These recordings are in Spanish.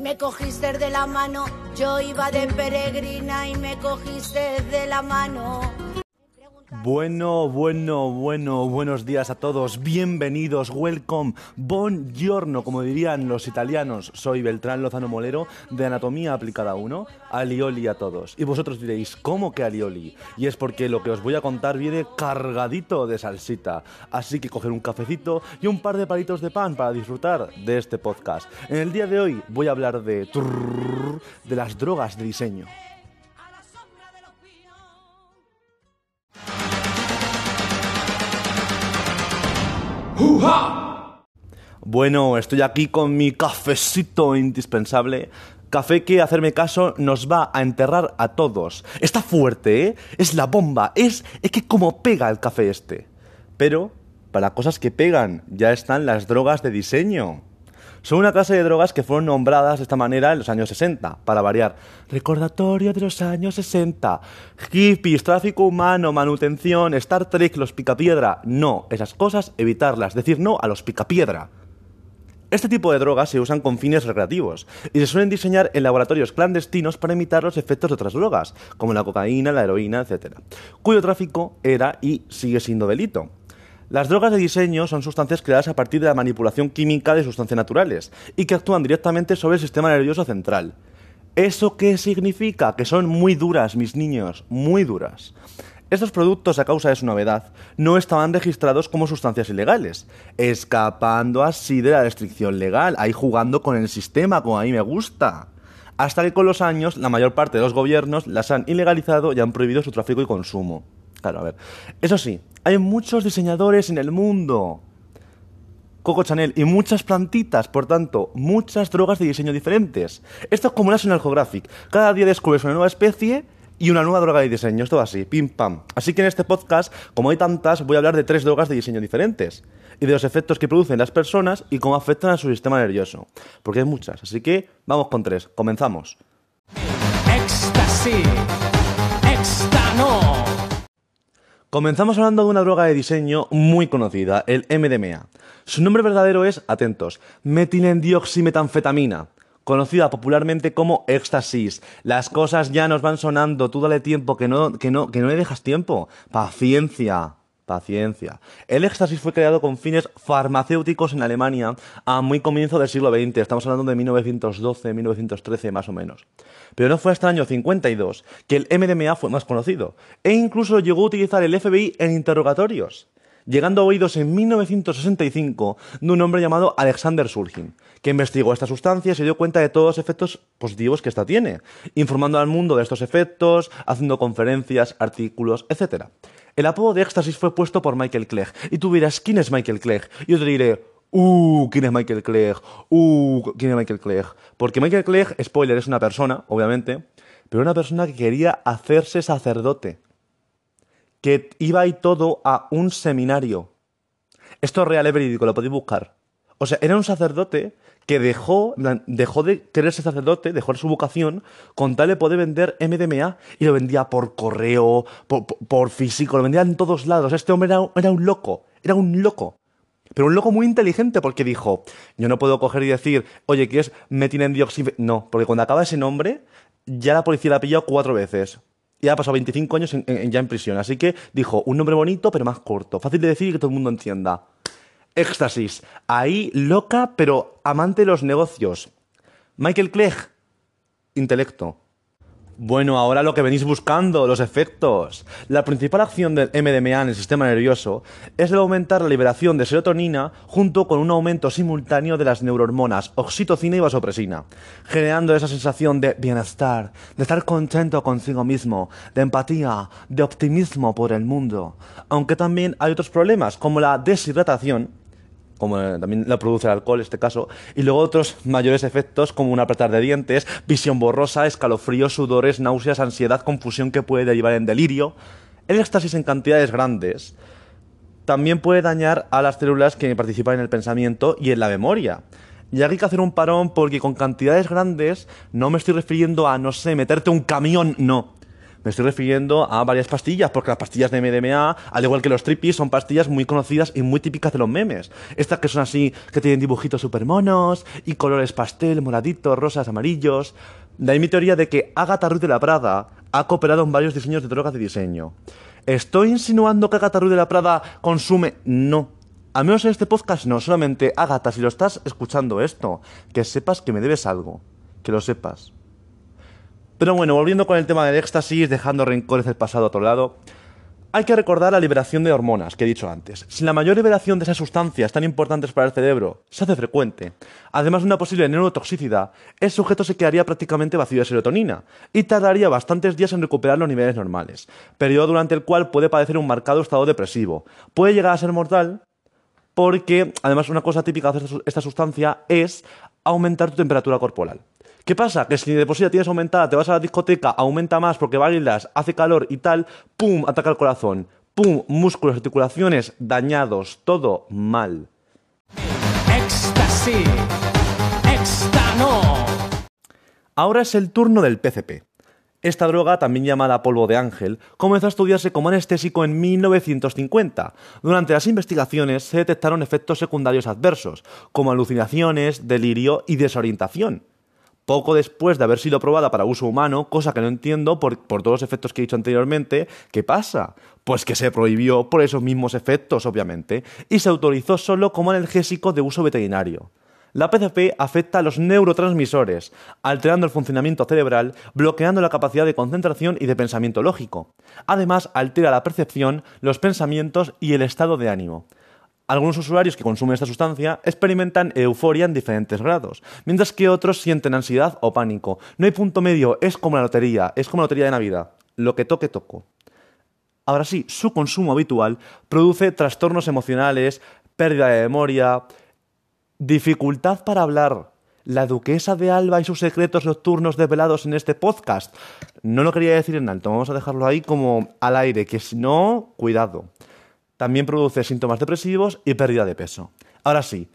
Me cogiste de la mano, yo iba de peregrina y me cogiste de la mano. Bueno, bueno, bueno, buenos días a todos, bienvenidos, welcome, buongiorno, como dirían los italianos. Soy Beltrán Lozano Molero de Anatomía Aplicada 1, alioli a todos. Y vosotros diréis, ¿cómo que alioli? Y es porque lo que os voy a contar viene cargadito de salsita. Así que coger un cafecito y un par de palitos de pan para disfrutar de este podcast. En el día de hoy voy a hablar de, de las drogas de diseño. Bueno, estoy aquí con mi cafecito indispensable. Café que, hacerme caso, nos va a enterrar a todos. Está fuerte, ¿eh? Es la bomba. Es, es que como pega el café este. Pero, para cosas que pegan, ya están las drogas de diseño. Son una clase de drogas que fueron nombradas de esta manera en los años 60, para variar. Recordatorio de los años 60. Hippies, tráfico humano, manutención, Star Trek, los picapiedra. No, esas cosas evitarlas, decir no a los picapiedra. Este tipo de drogas se usan con fines recreativos y se suelen diseñar en laboratorios clandestinos para imitar los efectos de otras drogas, como la cocaína, la heroína, etc., cuyo tráfico era y sigue siendo delito. Las drogas de diseño son sustancias creadas a partir de la manipulación química de sustancias naturales y que actúan directamente sobre el sistema nervioso central. ¿Eso qué significa? Que son muy duras, mis niños, muy duras. Estos productos, a causa de su novedad, no estaban registrados como sustancias ilegales, escapando así de la restricción legal, ahí jugando con el sistema, como a mí me gusta. Hasta que con los años la mayor parte de los gobiernos las han ilegalizado y han prohibido su tráfico y consumo. Claro, a ver. Eso sí, hay muchos diseñadores en el mundo. Coco Chanel y muchas plantitas, por tanto, muchas drogas de diseño diferentes. Esto es como National Geographic. Cada día descubres una nueva especie y una nueva droga de diseño. Esto así, pim pam. Así que en este podcast, como hay tantas, voy a hablar de tres drogas de diseño diferentes. Y de los efectos que producen las personas y cómo afectan a su sistema nervioso. Porque hay muchas. Así que vamos con tres. Comenzamos. Comenzamos hablando de una droga de diseño muy conocida, el MDMA. Su nombre verdadero es, atentos, metilendioximetanfetamina, conocida popularmente como éxtasis. Las cosas ya nos van sonando, tú dale tiempo, que no, que no, que no le dejas tiempo. Paciencia. Paciencia. El éxtasis fue creado con fines farmacéuticos en Alemania a muy comienzo del siglo XX. Estamos hablando de 1912, 1913 más o menos. Pero no fue hasta el año 52 que el MDMA fue más conocido. E incluso llegó a utilizar el FBI en interrogatorios. Llegando a oídos en 1965 de un hombre llamado Alexander Surgin, que investigó esta sustancia y se dio cuenta de todos los efectos positivos que esta tiene, informando al mundo de estos efectos, haciendo conferencias, artículos, etc. El apodo de éxtasis fue puesto por Michael Clegg. Y tú dirás, ¿quién es Michael Clegg? Y yo te diré, Uh, ¿quién es Michael Clegg? Uh, ¿quién es Michael Clegg? Porque Michael Clegg, spoiler, es una persona, obviamente, pero una persona que quería hacerse sacerdote. Que iba y todo a un seminario. Esto es real, es verídico, lo podéis buscar. O sea, era un sacerdote que dejó, dejó de querer ser sacerdote, dejó su vocación, con tal de poder vender MDMA y lo vendía por correo, por, físico, lo vendía en todos lados. Este hombre era, un loco, era un loco. Pero un loco muy inteligente porque dijo, yo no puedo coger y decir, oye, ¿qué es metilendioxime? No, porque cuando acaba ese nombre, ya la policía la ha pillado cuatro veces. Y ha pasado 25 años ya en prisión. Así que dijo, un nombre bonito, pero más corto. Fácil de decir y que todo el mundo entienda. Éxtasis. Ahí loca, pero amante de los negocios. Michael Clegg. Intelecto. Bueno, ahora lo que venís buscando, los efectos. La principal acción del MDMA en el sistema nervioso es el aumentar la liberación de serotonina junto con un aumento simultáneo de las neurohormonas oxitocina y vasopresina, generando esa sensación de bienestar, de estar contento consigo mismo, de empatía, de optimismo por el mundo. Aunque también hay otros problemas como la deshidratación como también la produce el alcohol en este caso, y luego otros mayores efectos como un apretar de dientes, visión borrosa, escalofríos, sudores, náuseas, ansiedad, confusión que puede derivar en delirio. El éxtasis en cantidades grandes también puede dañar a las células que participan en el pensamiento y en la memoria. Y aquí hay que hacer un parón porque con cantidades grandes no me estoy refiriendo a, no sé, meterte un camión, no. Me estoy refiriendo a varias pastillas, porque las pastillas de MDMA, al igual que los trippies, son pastillas muy conocidas y muy típicas de los memes. Estas que son así, que tienen dibujitos super monos y colores pastel, moraditos, rosas, amarillos. De ahí mi teoría de que Agatha Ruiz de la Prada ha cooperado en varios diseños de drogas de diseño. ¿Estoy insinuando que Agatha Ruiz de la Prada consume? No. Al menos en este podcast no, solamente Agatha, si lo estás escuchando esto, que sepas que me debes algo. Que lo sepas. Pero bueno, volviendo con el tema del éxtasis, dejando rencores del pasado a otro lado, hay que recordar la liberación de hormonas que he dicho antes. Si la mayor liberación de esas sustancias tan importantes para el cerebro se hace frecuente, además de una posible neurotoxicidad, el sujeto se quedaría prácticamente vacío de serotonina y tardaría bastantes días en recuperar los niveles normales, periodo durante el cual puede padecer un marcado estado depresivo. Puede llegar a ser mortal porque, además, una cosa típica de esta sustancia es aumentar tu temperatura corporal. ¿Qué pasa? Que si de por sí tienes aumentada, te vas a la discoteca, aumenta más porque bailas, hace calor y tal, ¡pum! ataca el corazón. ¡Pum! Músculos, articulaciones dañados, todo mal. Éxtasis. Ahora es el turno del PCP. Esta droga, también llamada polvo de ángel, comenzó a estudiarse como anestésico en 1950. Durante las investigaciones se detectaron efectos secundarios adversos, como alucinaciones, delirio y desorientación poco después de haber sido probada para uso humano, cosa que no entiendo por, todos los efectos que he dicho anteriormente, ¿qué pasa? Pues que se prohibió por esos mismos efectos, obviamente, y se autorizó solo como analgésico de uso veterinario. La PCP afecta a los neurotransmisores, alterando el funcionamiento cerebral, bloqueando la capacidad de concentración y de pensamiento lógico. Además, altera la percepción, los pensamientos y el estado de ánimo. Algunos usuarios que consumen esta sustancia experimentan euforia en diferentes grados, mientras que otros sienten ansiedad o pánico. No hay punto medio, es como la lotería, es como la lotería de Navidad. Lo que toque, toco. Ahora sí, su consumo habitual produce trastornos emocionales, pérdida de memoria, dificultad para hablar. La duquesa de Alba y sus secretos nocturnos desvelados en este podcast. No lo quería decir en alto, vamos a dejarlo ahí como al aire, que si no, cuidado. También produce síntomas depresivos y pérdida de peso. Ahora sí,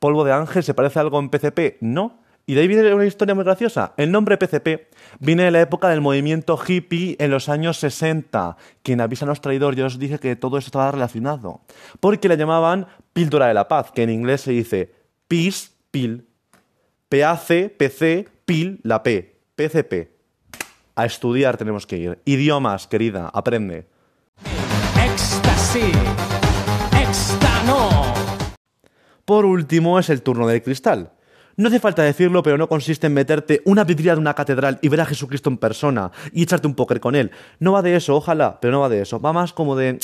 polvo de ángel se parece a algo en PCP, no. Y de ahí viene una historia muy graciosa. El nombre PCP viene de la época del movimiento hippie en los años 60. Quien avisa a los traidores, yo os dije que todo eso estaba relacionado. Porque la llamaban píldora de la paz, que en inglés se dice peace pill. PAC, PC, pill, la P. PCP. A estudiar tenemos que ir. Idiomas, querida, aprende. Por último es el turno del cristal. No hace falta decirlo, pero no consiste en meterte una vidriera de una catedral y ver a Jesucristo en persona y echarte un póker con él. No va de eso, ojalá, pero no va de eso. Va más como de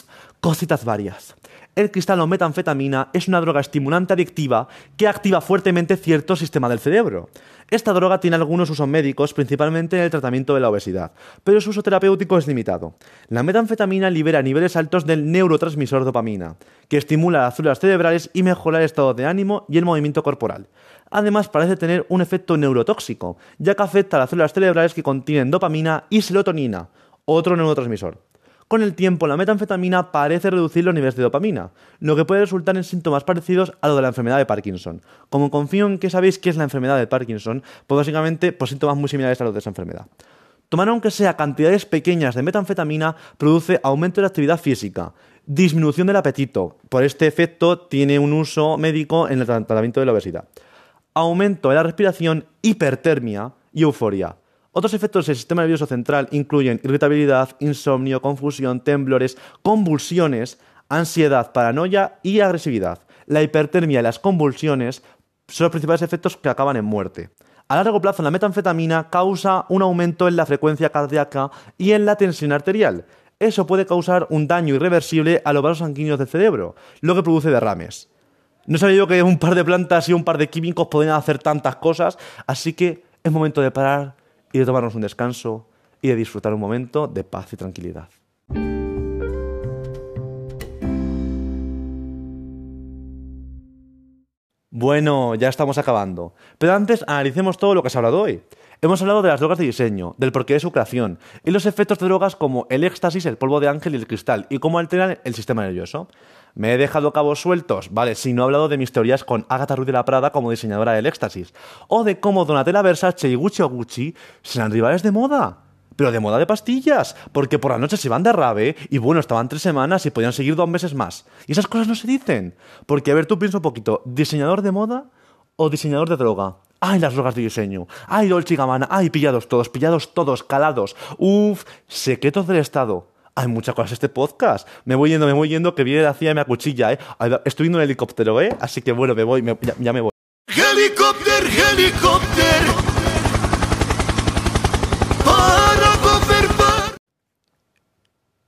cositas varias. El cristal metanfetamina es una droga estimulante adictiva que activa fuertemente cierto sistema del cerebro. Esta droga tiene algunos usos médicos, principalmente en el tratamiento de la obesidad, pero su uso terapéutico es limitado. La metanfetamina libera niveles altos del neurotransmisor dopamina, que estimula las células cerebrales y mejora el estado de ánimo y el movimiento corporal. Además, parece tener un efecto neurotóxico, ya que afecta a las células cerebrales que contienen dopamina y serotonina, otro neurotransmisor. Con el tiempo, la metanfetamina parece reducir los niveles de dopamina, lo que puede resultar en síntomas parecidos a lo de la enfermedad de Parkinson. Como confío en que sabéis qué es la enfermedad de Parkinson, pues básicamente pues síntomas muy similares a los de esa enfermedad. Tomar aunque sea cantidades pequeñas de metanfetamina produce aumento de la actividad física, disminución del apetito. Por este efecto tiene un uso médico en el tratamiento de la obesidad. Aumento de la respiración, hipertermia y euforia. Otros efectos del sistema nervioso central incluyen irritabilidad, insomnio, confusión, temblores, convulsiones, ansiedad, paranoia y agresividad. La hipertermia y las convulsiones son los principales efectos que acaban en muerte. A largo plazo, la metanfetamina causa un aumento en la frecuencia cardíaca y en la tensión arterial. Eso puede causar un daño irreversible a los vasos sanguíneos del cerebro, lo que produce derrames. No sabía yo que un par de plantas y un par de químicos podían hacer tantas cosas, así que es momento de parar y de tomarnos un descanso y de disfrutar un momento de paz y tranquilidad. Bueno, ya estamos acabando. Pero antes analicemos todo lo que se ha hablado hoy. Hemos hablado de las drogas de diseño, del porqué de su creación y los efectos de drogas como el éxtasis, el polvo de ángel y el cristal y cómo alteran el sistema nervioso. ¿Me he dejado cabos sueltos? Vale, si no he hablado de mis teorías con Agatha Ruiz de la Prada como diseñadora del éxtasis. O de cómo Donatella Versace y Gucci o Gucci serán rivales de moda. pero de moda de pastillas, porque por la noche se van de rave y bueno, estaban tres semanas y podían seguir dos meses más. Y esas cosas no se dicen. Porque, a ver, tú piensa un poquito, ¿diseñador de moda o diseñador de droga? ¡Ay, las drogas de diseño! ¡Ay, Dolce Gabbana! ¡Ay, pillados todos, pillados todos, calados! ¡Uf! Secretos del Estado. Hay muchas cosas este podcast. Me voy yendo, me voy yendo, que viene la CIA y me acuchilla, ¿eh? Estoy en un helicóptero, ¿eh? Así que bueno, me voy, ya, ya me voy. Helicóptero, helicóptero.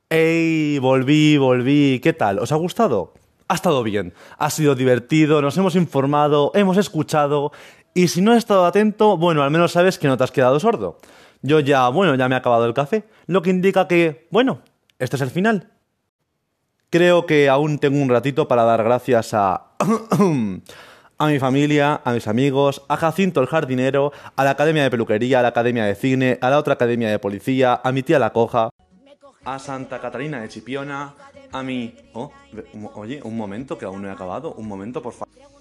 ¡Ey! Volví, volví. ¿Qué tal? ¿Os ha gustado? Ha estado bien. Ha sido divertido, nos hemos informado, hemos escuchado. Y si no has estado atento, bueno, al menos sabes que no te has quedado sordo. Yo ya, bueno, ya me he acabado el café, lo que indica que, bueno, este es el final. Creo que aún tengo un ratito para dar gracias a... a mi familia, a mis amigos, a Jacinto el jardinero, a la Academia de Peluquería, a la Academia de Cine, a la otra Academia de Policía, a mi tía La Coja, a Santa Catalina de Chipiona, a mi... Oh, oye, un momento, que aún no he acabado. Un momento, por favor.